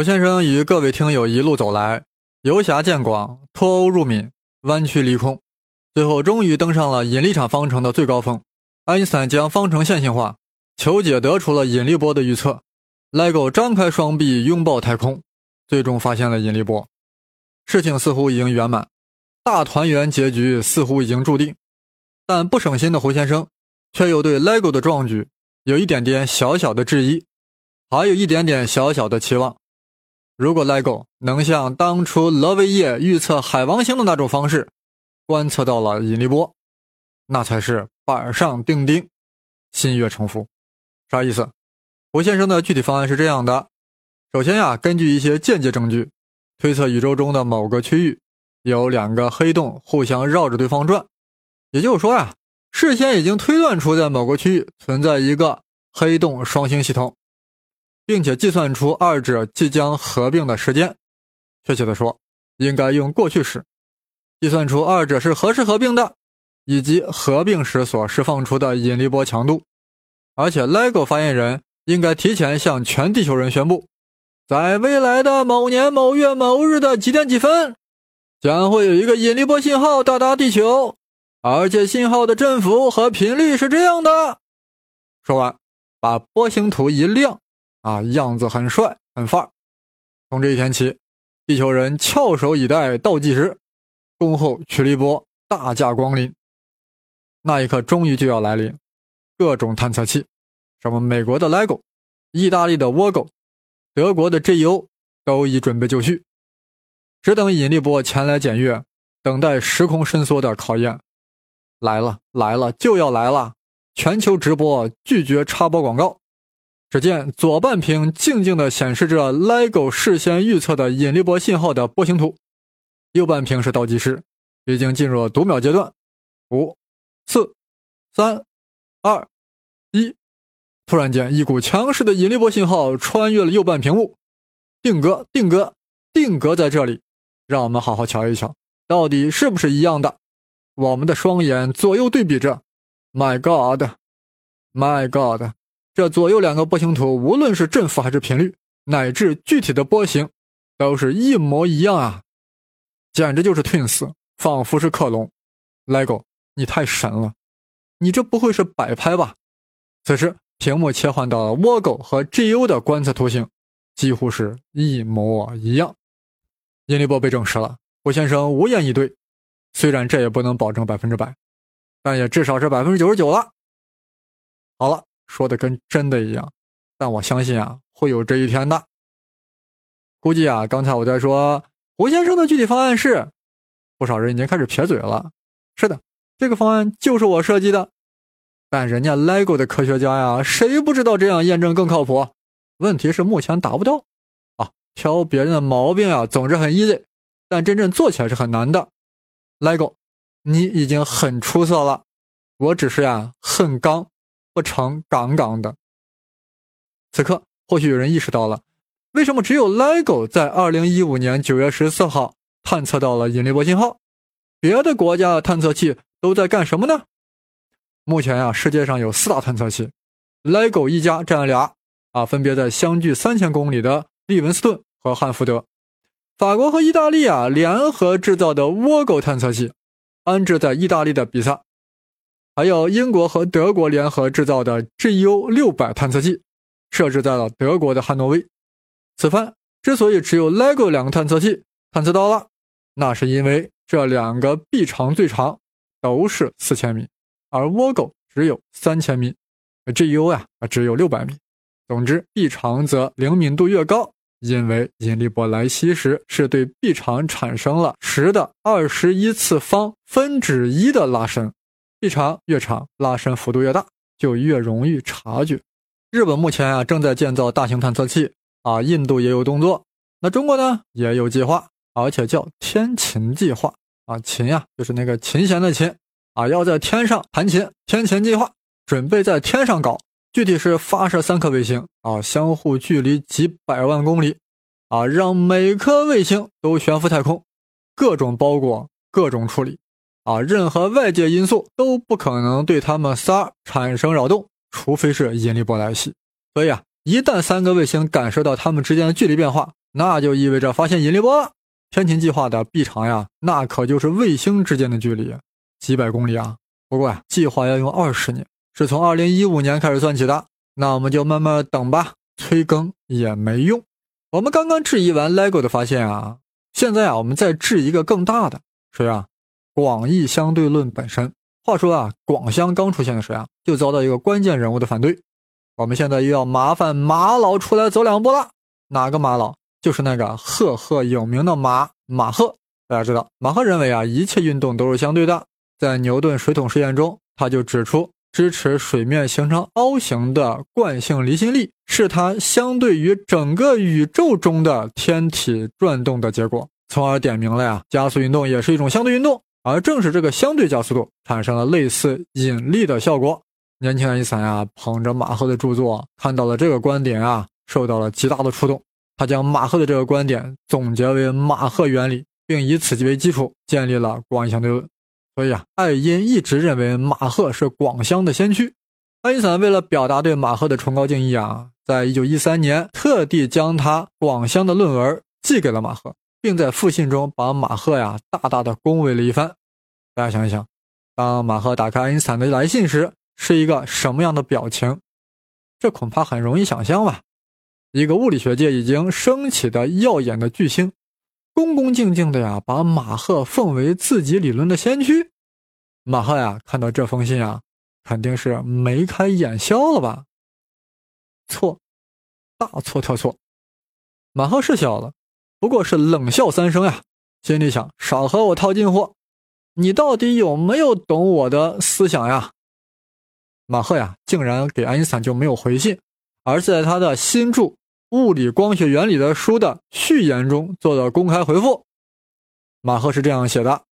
胡先生与各位听友一路走来，游侠见广，脱欧入闽，弯曲离空，最后终于登上了引力场方程的最高峰。爱因斯坦将方程线性化，求解得出了引力波的预测。LEGO 张开双臂拥抱太空，最终发现了引力波。事情似乎已经圆满，大团圆结局似乎已经注定。但不省心的胡先生，却又对 LEGO 的壮举有一点点小小的质疑，还有一点点小小的期望。如果 LEGO 能像当初勒维耶预测海王星的那种方式，观测到了引力波，那才是板上钉钉，心悦诚服。啥意思？胡先生的具体方案是这样的：首先呀，根据一些间接证据，推测宇宙中的某个区域有两个黑洞互相绕着对方转，也就是说呀，事先已经推断出在某个区域存在一个黑洞双星系统。并且计算出二者即将合并的时间，确切的说，应该用过去时计算出二者是何时合并的，以及合并时所释放出的引力波强度。而且，LEGO 发言人应该提前向全地球人宣布，在未来的某年某月某日的几点几分，将会有一个引力波信号到达地球，而且信号的振幅和频率是这样的。说完，把波形图一亮。啊，样子很帅，很范儿。从这一天起，地球人翘首以待倒计时，恭候曲力波大驾光临。那一刻终于就要来临，各种探测器，什么美国的 LEGO、意大利的 WOGO、德国的 GEO 都已准备就绪，只等引力波前来检阅，等待时空伸缩的考验。来了，来了，就要来了！全球直播，拒绝插播广告。只见左半屏静静地显示着 LEGO 事先预测的引力波信号的波形图，右半屏是倒计时，已经进入读秒阶段。五、四、三、二、一，突然间，一股强势的引力波信号穿越了右半屏幕，定格，定格，定格在这里。让我们好好瞧一瞧，到底是不是一样的？我们的双眼左右对比着，My God，My God。这左右两个波形图，无论是振幅还是频率，乃至具体的波形，都是一模一样啊！简直就是 twins，仿佛是克隆。LEGO，你太神了！你这不会是摆拍吧？此时，屏幕切换到了 WOGO 和 GU 的观测图形，几乎是一模一样。引力波被证实了，胡先生无言以对。虽然这也不能保证百分之百，但也至少是百分之九十九了。好了。说的跟真的一样，但我相信啊，会有这一天的。估计啊，刚才我在说胡先生的具体方案是，不少人已经开始撇嘴了。是的，这个方案就是我设计的，但人家 LEGO 的科学家呀，谁不知道这样验证更靠谱？问题是目前达不到啊，挑别人的毛病啊，总是很 easy，但真正做起来是很难的。LEGO，你已经很出色了，我只是呀，很刚。不成杠杠的。此刻，或许有人意识到了，为什么只有 LEGO 在二零一五年九月十四号探测到了引力波信号，别的国家的探测器都在干什么呢？目前呀，世界上有四大探测器，LEGO 一家占了俩，啊，分别在相距三千公里的利文斯顿和汉福德。法国和意大利啊联合制造的 WOGO 探测器，安置在意大利的比萨。还有英国和德国联合制造的 GU 六百探测器，设置在了德国的汉诺威。此番之所以只有 LEGO 两个探测器探测到了，那是因为这两个臂长最长都是四千米，而 WOGO 只有三千米，GU 呀只有六百米。总之，臂长则灵敏度越高，因为引力波来袭时是对臂长产生了十的二十一次方分之一的拉伸。臂长越长，拉伸幅度越大，就越容易察觉。日本目前啊正在建造大型探测器啊，印度也有动作，那中国呢也有计划，而且叫天琴计划啊，琴呀就是那个琴弦的琴啊，要在天上弹琴。天琴计划准备在天上搞，具体是发射三颗卫星啊，相互距离几百万公里啊，让每颗卫星都悬浮太空，各种包裹，各种处理。啊，任何外界因素都不可能对他们仨产生扰动，除非是引力波来袭。所以啊，一旦三个卫星感受到它们之间的距离变化，那就意味着发现引力波了。天琴计划的臂长呀，那可就是卫星之间的距离，几百公里啊。不过呀，计划要用二十年，是从二零一五年开始算起的。那我们就慢慢等吧，催更也没用。我们刚刚质疑完 LEGO 的发现啊，现在啊，我们再质疑一个更大的，谁啊？广义相对论本身。话说啊，广相刚出现的时候啊，就遭到一个关键人物的反对。我们现在又要麻烦马老出来走两步了。哪个马老？就是那个赫赫有名的马马赫。大家知道，马赫认为啊，一切运动都是相对的。在牛顿水桶实验中，他就指出，支持水面形成凹形的惯性离心力，是它相对于整个宇宙中的天体转动的结果，从而点明了呀，加速运动也是一种相对运动。而正是这个相对加速度产生了类似引力的效果。年轻爱因斯坦呀，捧着马赫的著作，看到了这个观点啊，受到了极大的触动。他将马赫的这个观点总结为马赫原理，并以此为基础建立了广义相对论。所以啊，爱因一直认为马赫是广相的先驱。爱因斯坦为了表达对马赫的崇高敬意啊，在一九一三年特地将他广相的论文寄给了马赫。并在复信中把马赫呀大大的恭维了一番。大家想一想，当马赫打开爱因斯坦的来信时，是一个什么样的表情？这恐怕很容易想象吧。一个物理学界已经升起的耀眼的巨星，恭恭敬敬的呀把马赫奉为自己理论的先驱。马赫呀看到这封信啊，肯定是眉开眼笑了吧？错，大错特错。马赫是笑了。不过是冷笑三声呀，心里想：少和我套近乎，你到底有没有懂我的思想呀？马赫呀，竟然给爱因斯坦就没有回信，而在他的新著《物理光学原理》的书的序言中做了公开回复。马赫是这样写的：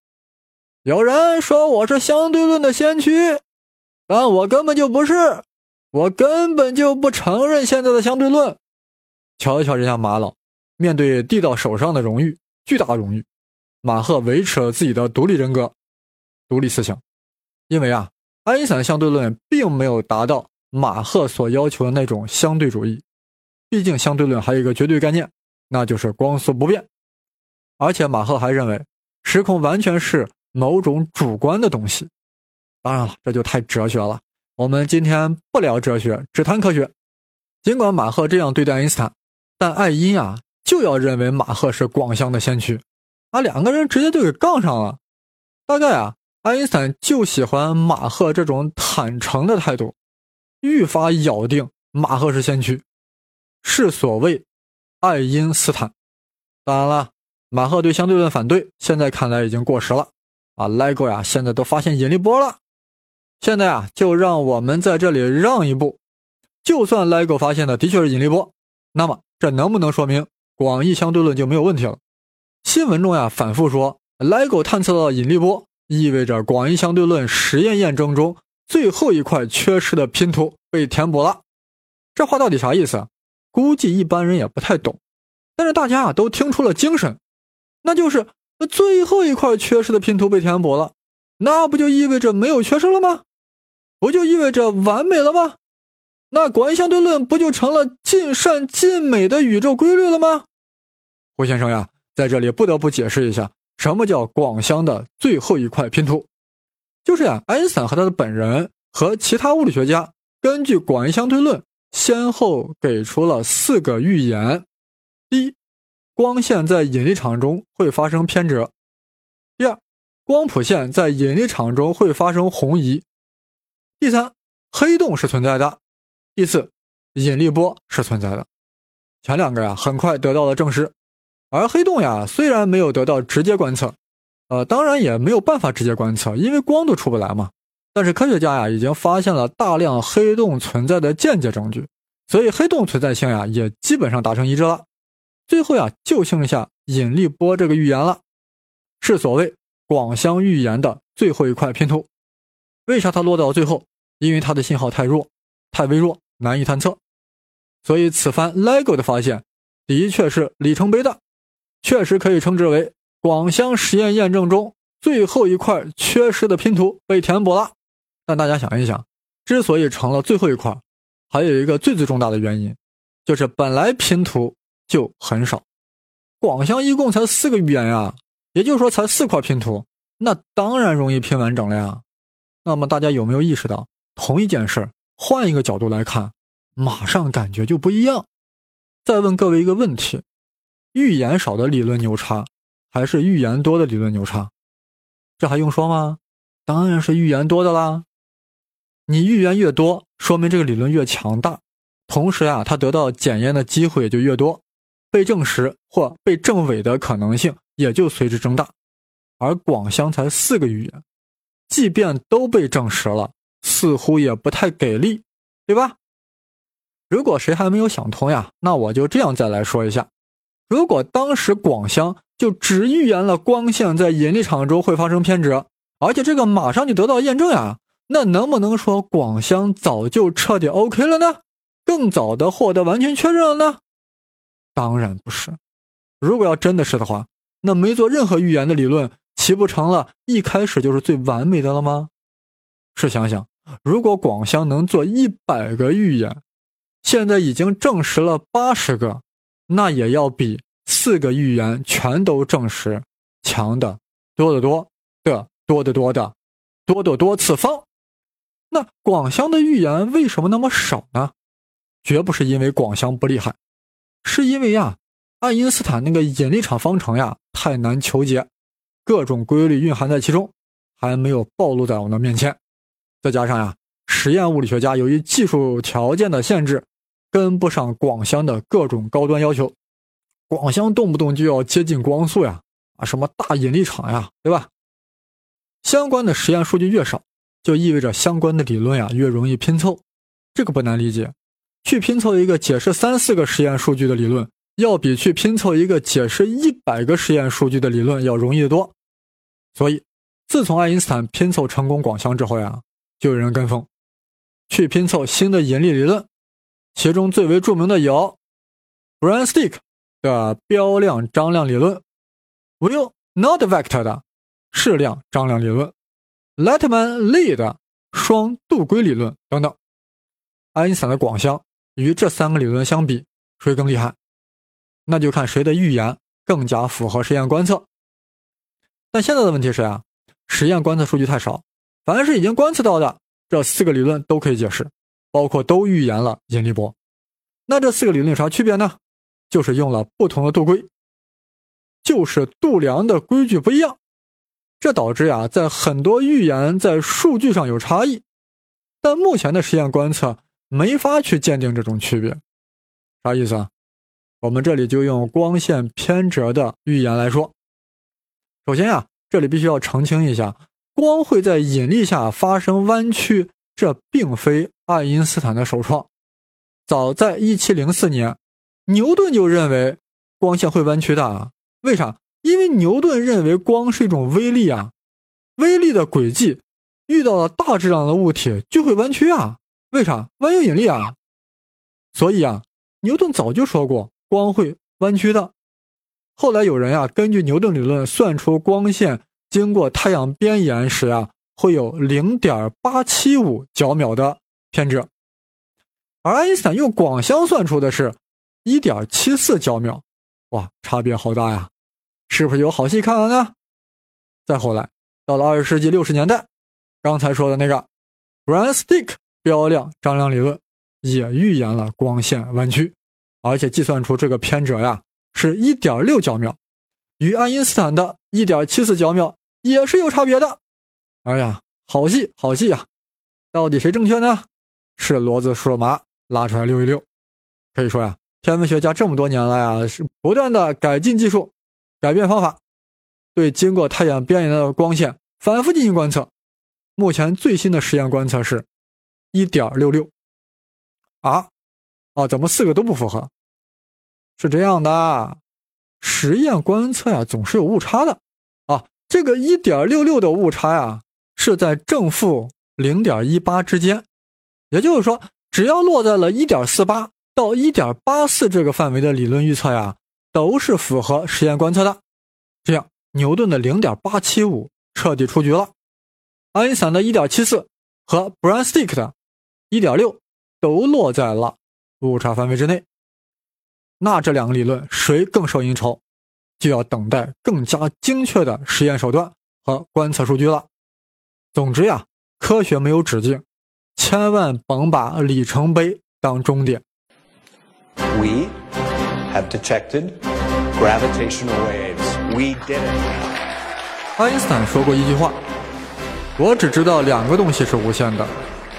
有人说我是相对论的先驱，但我根本就不是，我根本就不承认现在的相对论。瞧一瞧人家马老。面对递到手上的荣誉，巨大荣誉，马赫维持了自己的独立人格、独立思想。因为啊，爱因斯坦相对论并没有达到马赫所要求的那种相对主义。毕竟相对论还有一个绝对概念，那就是光速不变。而且马赫还认为，时空完全是某种主观的东西。当然了，这就太哲学了。我们今天不聊哲学，只谈科学。尽管马赫这样对待爱因斯坦，但爱因啊。就要认为马赫是广相的先驱，啊，两个人直接就给杠上了。大概啊，爱因斯坦就喜欢马赫这种坦诚的态度，愈发咬定马赫是先驱，是所谓爱因斯坦。当然了，马赫对相对论反对，现在看来已经过时了。啊，LEGO 呀，现在都发现引力波了。现在啊，就让我们在这里让一步，就算 LEGO 发现的的确是引力波，那么这能不能说明？广义相对论就没有问题了。新闻中呀反复说，LIGO 探测到引力波，意味着广义相对论实验验证中最后一块缺失的拼图被填补了。这话到底啥意思？估计一般人也不太懂。但是大家啊都听出了精神，那就是最后一块缺失的拼图被填补了，那不就意味着没有缺失了吗？不就意味着完美了吗？那广义相对论不就成了尽善尽美的宇宙规律了吗？胡先生呀，在这里不得不解释一下，什么叫广相的最后一块拼图？就是呀，爱因斯坦和他的本人和其他物理学家根据广义相对论，先后给出了四个预言：第一，光线在引力场中会发生偏折；第二，光谱线在引力场中会发生红移；第三，黑洞是存在的。第四，引力波是存在的。前两个呀，很快得到了证实，而黑洞呀，虽然没有得到直接观测，呃，当然也没有办法直接观测，因为光都出不来嘛。但是科学家呀，已经发现了大量黑洞存在的间接证据，所以黑洞存在性呀，也基本上达成一致了。最后呀，就剩下引力波这个预言了，是所谓广相预言的最后一块拼图。为啥它落到最后？因为它的信号太弱，太微弱。难以探测，所以此番 LEGO 的发现的确是里程碑的，确实可以称之为广相实验验证中最后一块缺失的拼图被填补了。但大家想一想，之所以成了最后一块，还有一个最最重大的原因，就是本来拼图就很少，广相一共才四个语言呀，也就是说才四块拼图，那当然容易拼完整了呀。那么大家有没有意识到，同一件事换一个角度来看，马上感觉就不一样？再问各位一个问题：预言少的理论牛叉，还是预言多的理论牛叉？这还用说吗？当然是预言多的啦。你预言越多，说明这个理论越强大，同时啊，它得到检验的机会也就越多，被证实或被证伪的可能性也就随之增大。而广相才四个预言，即便都被证实了，似乎也不太给力，对吧？如果谁还没有想通呀，那我就这样再来说一下：如果当时广相就只预言了光线在引力场中会发生偏折，而且这个马上就得到验证呀。那能不能说广相早就彻底 OK 了呢？更早的获得完全确认了呢？当然不是。如果要真的是的话，那没做任何预言的理论，岂不成了一开始就是最完美的了吗？试想想，如果广相能做一百个预言，现在已经证实了八十个，那也要比四个预言全都证实强的多得多的多得多的多得多次方。那广相的预言为什么那么少呢？绝不是因为广相不厉害，是因为呀，爱因斯坦那个引力场方程呀太难求解，各种规律蕴含在其中，还没有暴露在我们面前。再加上呀，实验物理学家由于技术条件的限制，跟不上广相的各种高端要求。广相动不动就要接近光速呀，啊，什么大引力场呀，对吧？相关的实验数据越少。就意味着相关的理论呀越容易拼凑，这个不难理解。去拼凑一个解释三四个实验数据的理论，要比去拼凑一个解释一百个实验数据的理论要容易得多。所以，自从爱因斯坦拼凑成功广相之后呀，就有人跟风，去拼凑新的引力理论。其中最为著名的有 b r a n s t i c k 的标量张量理论，Will Not Vector 的矢量张量理论。Letman Lee 的双度规理论等等，爱因斯坦的广相与这三个理论相比，谁更厉害？那就看谁的预言更加符合实验观测。但现在的问题是啊，实验观测数据太少，凡是已经观测到的这四个理论都可以解释，包括都预言了引力波。那这四个理论有啥区别呢？就是用了不同的度规，就是度量的规矩不一样。这导致呀，在很多预言在数据上有差异，但目前的实验观测没法去鉴定这种区别。啥意思啊？我们这里就用光线偏折的预言来说。首先呀，这里必须要澄清一下，光会在引力下发生弯曲，这并非爱因斯坦的首创。早在1704年，牛顿就认为光线会弯曲的啊。为啥？因为牛顿认为光是一种微粒啊，微粒的轨迹遇到了大质量的物体就会弯曲啊。为啥？万有引力啊。所以啊，牛顿早就说过光会弯曲的。后来有人呀，根据牛顿理论算出光线经过太阳边沿时啊，会有零点八七五角秒的偏折，而爱因斯坦用广相算出的是一点七四焦秒。哇，差别好大呀！是不是有好戏看了呢？再后来，到了二十世纪六十年代，刚才说的那个，Bran stick 标量张量理论也预言了光线弯曲，而且计算出这个偏折呀是一点六焦秒，与爱因斯坦的一点七四焦秒也是有差别的。哎呀，好戏好戏呀！到底谁正确呢？是骡子输了马，拉出来溜一溜。可以说呀，天文学家这么多年来啊，是不断的改进技术。改变方法，对经过太阳边缘的光线反复进行观测。目前最新的实验观测是1.66啊啊，怎么四个都不符合？是这样的，实验观测呀总是有误差的啊。这个1.66的误差呀是在正负0.18之间，也就是说，只要落在了1.48到1.84这个范围的理论预测呀。都是符合实验观测的，这样牛顿的零点八七五彻底出局了，爱因斯坦的一点七四和 b r a n s t i c k 的一点六都落在了误差范围之内。那这两个理论谁更受应酬？就要等待更加精确的实验手段和观测数据了。总之呀，科学没有止境，千万甭把里程碑当终点。We have detected gravitational waves. We did it. 爱因斯坦说过一句话：“我只知道两个东西是无限的，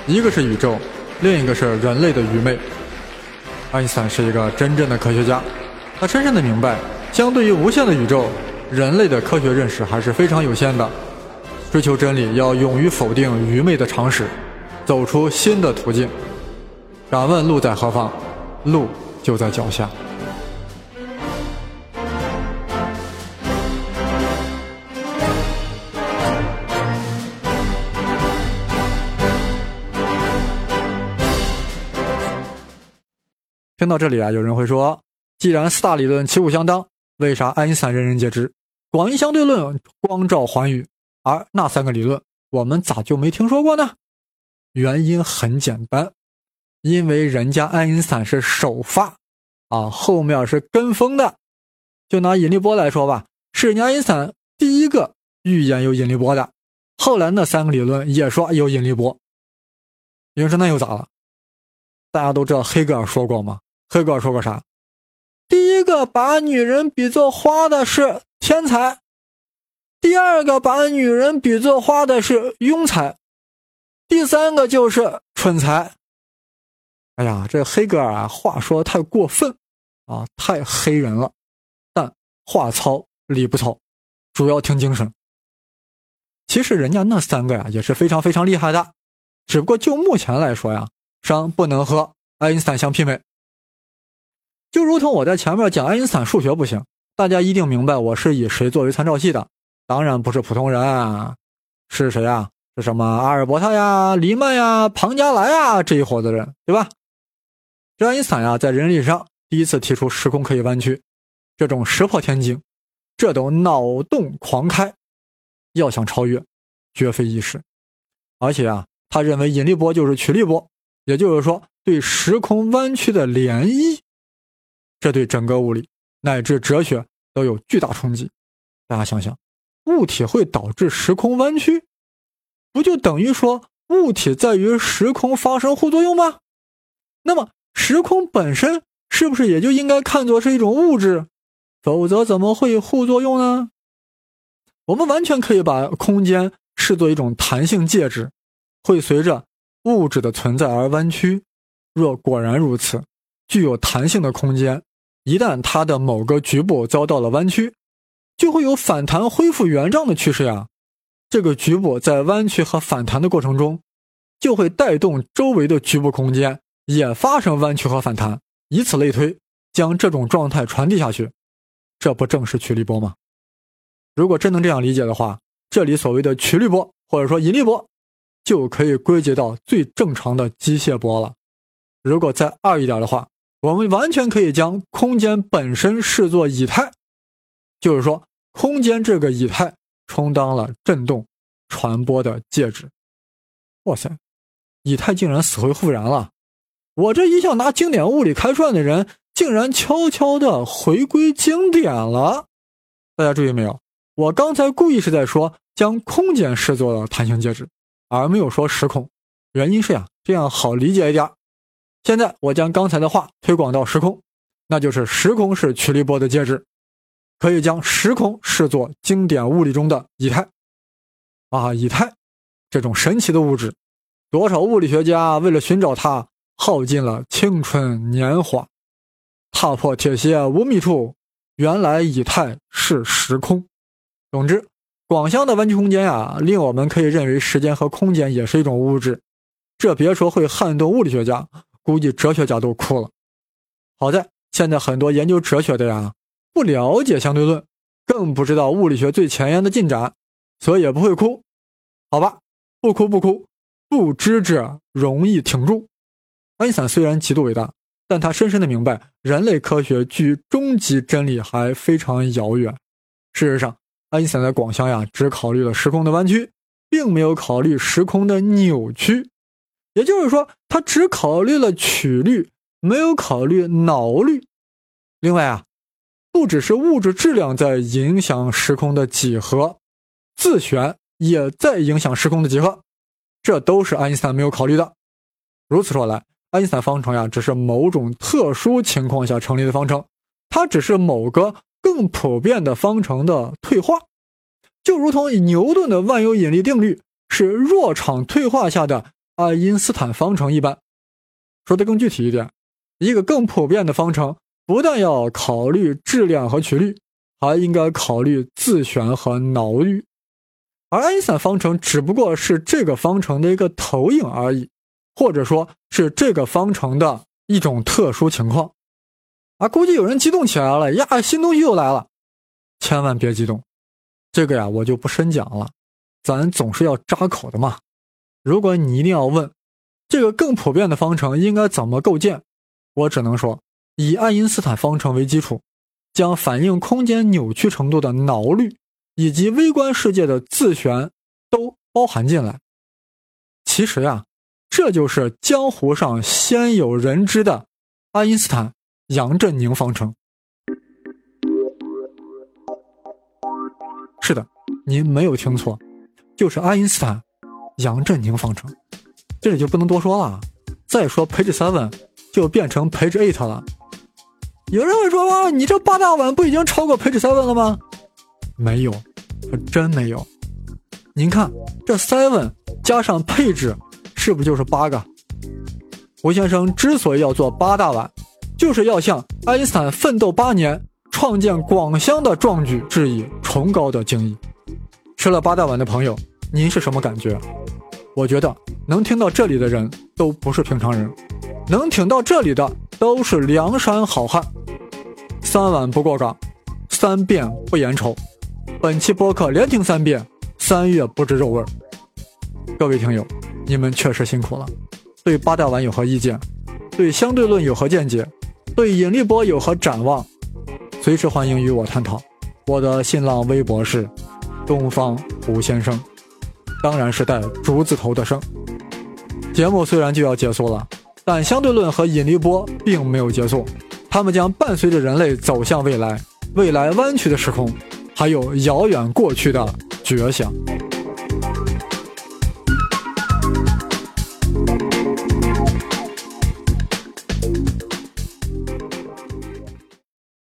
一个是宇宙，另一个是人类的愚昧。”爱因斯坦是一个真正的科学家，他深深的明白，相对于无限的宇宙，人类的科学认识还是非常有限的。追求真理要勇于否定愚昧的常识，走出新的途径。敢问路在何方？路就在脚下。听到这里啊，有人会说，既然四大理论旗鼓相当，为啥爱因斯坦人人皆知，广义相对论光照寰宇，而那三个理论我们咋就没听说过呢？原因很简单，因为人家爱因斯坦是首发，啊，后面是跟风的。就拿引力波来说吧，是爱因斯坦第一个预言有引力波的，后来那三个理论也说有引力波。有人说那又咋了？大家都知道黑格尔说过吗？黑格尔说过啥？第一个把女人比作花的是天才，第二个把女人比作花的是庸才，第三个就是蠢才。哎呀，这黑格尔啊，话说太过分啊，太黑人了。但话糙理不糙，主要听精神。其实人家那三个呀也是非常非常厉害的，只不过就目前来说呀，尚不能和爱因斯坦相媲美。就如同我在前面讲爱因斯坦数学不行，大家一定明白我是以谁作为参照系的，当然不是普通人，啊是谁呀？什么阿尔伯特呀、黎曼呀、庞加莱呀这一伙子人，对吧？这爱因斯坦呀，在人类历史上第一次提出时空可以弯曲，这种石破天惊，这都脑洞狂开，要想超越，绝非易事。而且啊，他认为引力波就是曲力波，也就是说对时空弯曲的涟漪。这对整个物理乃至哲学都有巨大冲击。大家想想，物体会导致时空弯曲，不就等于说物体在与时空发生互作用吗？那么时空本身是不是也就应该看作是一种物质？否则怎么会互作用呢？我们完全可以把空间视作一种弹性介质，会随着物质的存在而弯曲。若果然如此，具有弹性的空间。一旦它的某个局部遭到了弯曲，就会有反弹恢复原状的趋势呀。这个局部在弯曲和反弹的过程中，就会带动周围的局部空间也发生弯曲和反弹，以此类推，将这种状态传递下去。这不正是曲率波吗？如果真能这样理解的话，这里所谓的曲率波或者说引力波，就可以归结到最正常的机械波了。如果再二一点的话。我们完全可以将空间本身视作以太，就是说，空间这个以太充当了振动传播的介质。哇塞，以太竟然死灰复燃了！我这一向拿经典物理开涮的人，竟然悄悄的回归经典了。大家注意没有？我刚才故意是在说将空间视作了弹性介质，而没有说时空。原因是呀，这样好理解一点。现在我将刚才的话推广到时空，那就是时空是曲力波的介质，可以将时空视作经典物理中的以太。啊，以太这种神奇的物质，多少物理学家为了寻找它，耗尽了青春年华，踏破铁鞋无觅处。原来以太是时空。总之，广相的弯曲空间呀，令我们可以认为时间和空间也是一种物质。这别说会撼动物理学家。估计哲学家都哭了。好在现在很多研究哲学的呀，不了解相对论，更不知道物理学最前沿的进展，所以也不会哭。好吧，不哭不哭，不知者容易挺住。爱因斯坦虽然极度伟大，但他深深的明白，人类科学距终极真理还非常遥远。事实上，爱因斯坦在广相呀，只考虑了时空的弯曲，并没有考虑时空的扭曲。也就是说，他只考虑了曲率，没有考虑脑率。另外啊，不只是物质质量在影响时空的几何，自旋也在影响时空的几何，这都是爱因斯坦没有考虑的。如此说来，爱因斯坦方程呀，只是某种特殊情况下成立的方程，它只是某个更普遍的方程的退化，就如同牛顿的万有引力定律是弱场退化下的爱因斯坦方程一般。说的更具体一点，一个更普遍的方程。不但要考虑质量和曲率，还应该考虑自旋和挠率，而爱因斯坦方程只不过是这个方程的一个投影而已，或者说是这个方程的一种特殊情况。啊，估计有人激动起来了呀，新东西又来了，千万别激动，这个呀我就不深讲了，咱总是要扎口的嘛。如果你一定要问这个更普遍的方程应该怎么构建，我只能说。以爱因斯坦方程为基础，将反映空间扭曲程度的挠率以及微观世界的自旋都包含进来。其实呀，这就是江湖上鲜有人知的爱因斯坦杨振宁方程。是的，您没有听错，就是爱因斯坦杨振宁方程。这里就不能多说了，再说 Page Seven 就变成 Page Eight 了。有人会说：“哇，你这八大碗不已经超过 Page Seven 了吗？”没有，真没有。您看这 Seven 加上配置，是不就是八个？胡先生之所以要做八大碗，就是要向爱因斯坦奋斗八年、创建广乡的壮举致以崇高的敬意。吃了八大碗的朋友，您是什么感觉？我觉得能听到这里的人都不是平常人，能挺到这里的都是梁山好汉。三碗不过岗，三遍不言愁。本期播客连听三遍，三月不知肉味儿。各位听友，你们确实辛苦了。对八大碗有何意见？对相对论有何见解？对引力波有何展望？随时欢迎与我探讨。我的新浪微博是东方胡先生，当然是带竹字头的生。节目虽然就要结束了，但相对论和引力波并没有结束。它们将伴随着人类走向未来，未来弯曲的时空，还有遥远过去的觉醒。